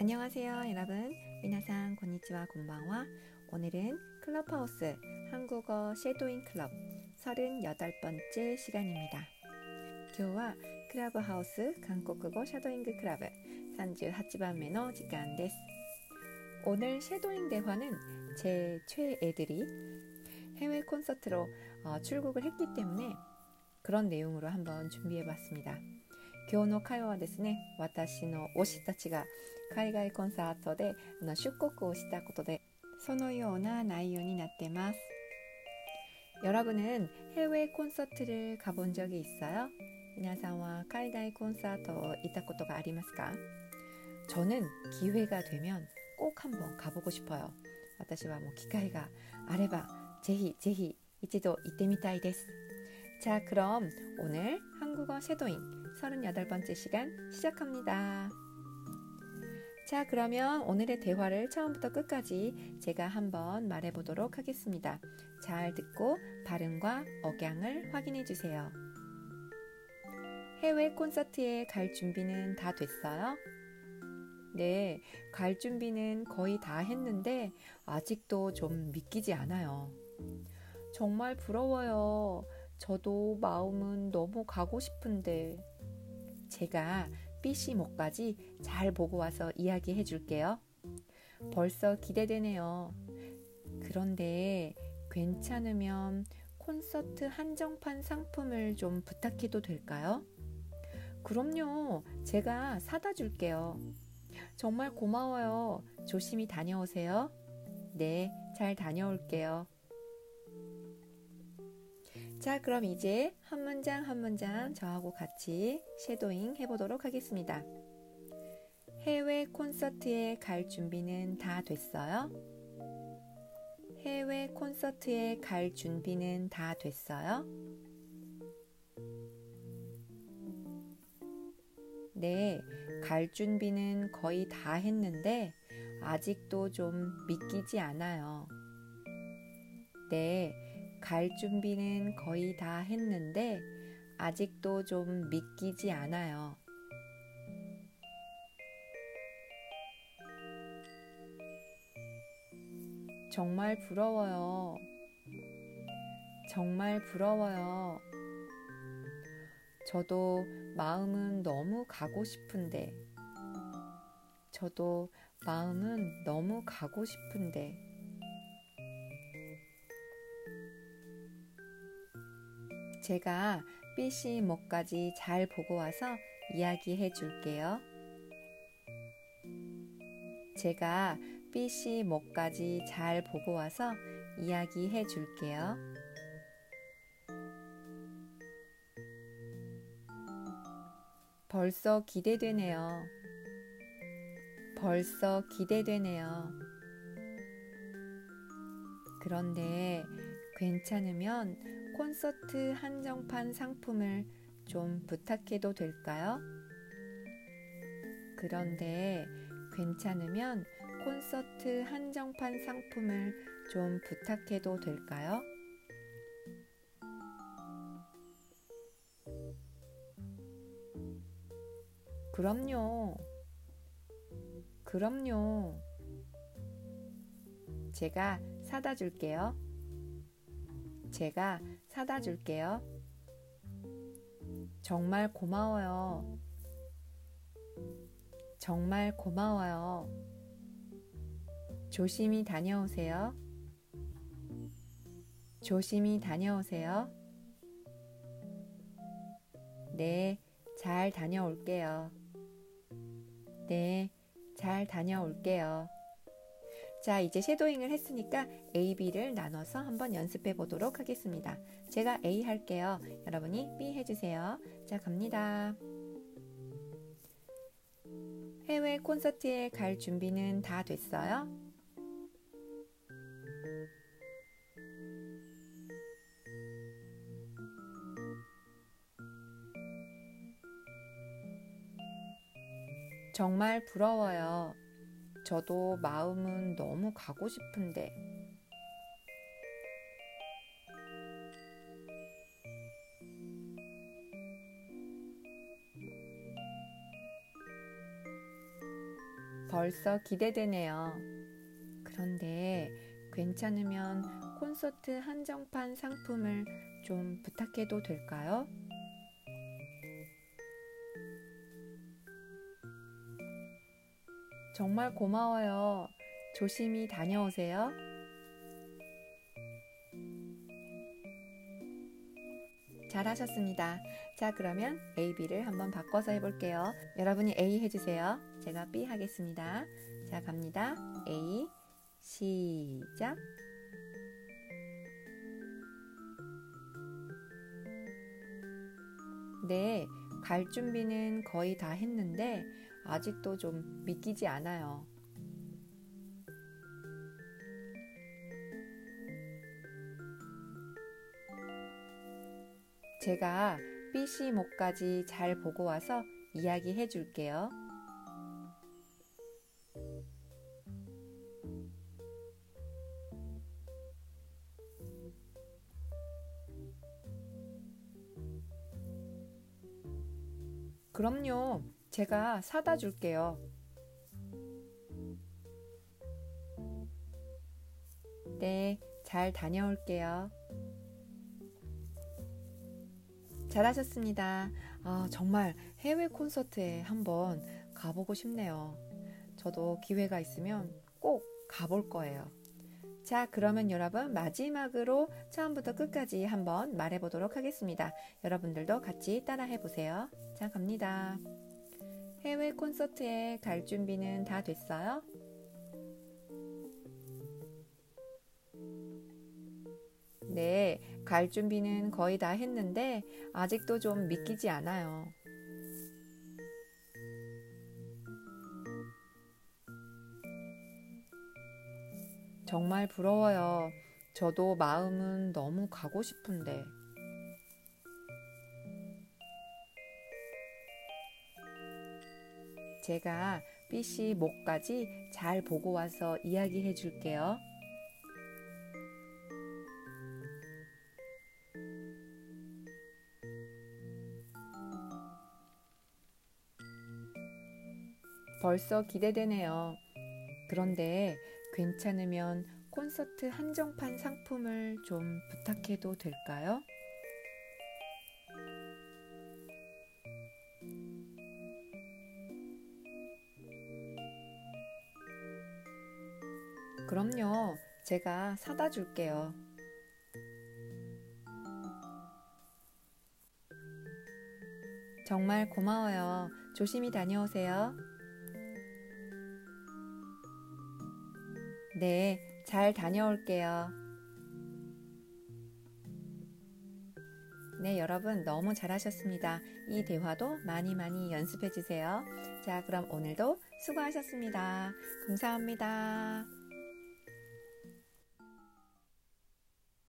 안녕하세요, 여러분. 미나상 곤니치와 곤방와. 오늘은 클럽하우스 한국어 쉐도잉 클럽 38번째 시간입니다. 今日は 클럽하우스 한국어 쉐도잉 클럽 38番目 の 시간 です. 오늘 쉐도잉 대화는 제 최애들이 해외 콘서트로 어, 출국을 했기 때문에 그런 내용으로 한번 준비해 봤습니다. 今日の会話はですね、私の推したちが海外コンサートで出国をしたことでそのような内容になってます。여러분은해외콘서트를가본적이있어요皆さんは海外コンサート行ったことがありますか저는기회가되면꼭한번가보고싶어요私はもう機会があればぜひぜひ一度行ってみたいです。자, 그럼 오늘 한국어 쉐도잉 38번째 시간 시작합니다. 자, 그러면 오늘의 대화를 처음부터 끝까지 제가 한번 말해 보도록 하겠습니다. 잘 듣고 발음과 억양을 확인해 주세요. 해외 콘서트에 갈 준비는 다 됐어요? 네, 갈 준비는 거의 다 했는데 아직도 좀 믿기지 않아요. 정말 부러워요. 저도 마음은 너무 가고 싶은데 제가 삐씨 목까지 잘 보고 와서 이야기해 줄게요. 벌써 기대되네요. 그런데 괜찮으면 콘서트 한정판 상품을 좀 부탁해도 될까요? 그럼요. 제가 사다 줄게요. 정말 고마워요. 조심히 다녀오세요. 네, 잘 다녀올게요. 자, 그럼 이제 한 문장 한 문장 저하고 같이 쉐도잉 해보도록 하겠습니다. 해외 콘서트에 갈 준비는 다 됐어요? 해외 콘서트에 갈 준비는 다 됐어요? 네, 갈 준비는 거의 다 했는데 아직도 좀 믿기지 않아요. 네, 갈 준비는 거의 다 했는데 아직도 좀 믿기지 않아요. 정말 부러워요. 정말 부러워요. 저도 마음은 너무 가고 싶은데, 저도 마음은 너무 가고 싶은데, 제가 B씨 목까지 잘 보고 와서 이야기해 줄게요. 제가 B씨 목까지 잘 보고 와서 이야기해 줄게요. 벌써 기대되네요. 벌써 기대되네요. 그런데 괜찮으면 콘서트 한정판 상품을 좀 부탁해도 될까요? 그런데 괜찮으면 콘서트 한정판 상품을 좀 부탁해도 될까요? 그럼요. 그럼요. 제가 사다 줄게요. 제가 사다 줄게요. 정말 고마워요. 정말 고마워요. 조심히 다녀오세요. 조심히 다녀오세요. 네, 잘 다녀올게요. 네, 잘 다녀올게요. 자, 이제 쉐도잉을 했으니까 A, B를 나눠서 한번 연습해 보도록 하겠습니다. 제가 A 할게요. 여러분이 B 해주세요. 자, 갑니다. 해외 콘서트에 갈 준비는 다 됐어요? 정말 부러워요. 저도 마음은 너무 가고 싶은데 벌써 기대되네요. 그런데 괜찮으면 콘서트 한정판 상품을 좀 부탁해도 될까요? 정말 고마워요. 조심히 다녀오세요. 잘하셨습니다. 자, 그러면 A, B를 한번 바꿔서 해볼게요. 여러분이 A 해주세요. 제가 B 하겠습니다. 자, 갑니다. A, 시작. 네, 갈 준비는 거의 다 했는데 아직도 좀 믿기지 않아요. 제가 BC 목까지 잘 보고 와서 이야기해 줄게요. 그럼요. 제가 사다 줄게요. 네, 잘 다녀올게요. 잘하셨습니다. 아, 정말 해외 콘서트에 한번 가보고 싶네요. 저도 기회가 있으면 꼭 가볼 거예요. 자, 그러면 여러분 마지막으로 처음부터 끝까지 한번 말해보도록 하겠습니다. 여러분들도 같이 따라해 보세요. 자, 갑니다. 해외 콘서트에 갈 준비는 다 됐어요? 네, 갈 준비는 거의 다 했는데 아직도 좀 믿기지 않아요. 정말 부러워요. 저도 마음은 너무 가고 싶은데. 제가 B씨 목까지 잘 보고 와서 이야기해 줄게요. 벌써 기대되네요. 그런데 괜찮으면 콘서트 한정판 상품을 좀 부탁해도 될까요? 그럼요. 제가 사다 줄게요. 정말 고마워요. 조심히 다녀오세요. 네, 잘 다녀올게요. 네, 여러분 너무 잘하셨습니다. 이 대화도 많이 많이 연습해 주세요. 자, 그럼 오늘도 수고하셨습니다. 감사합니다.